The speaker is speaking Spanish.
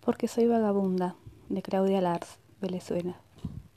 Porque soy vagabunda, de Claudia Lars, Venezuela.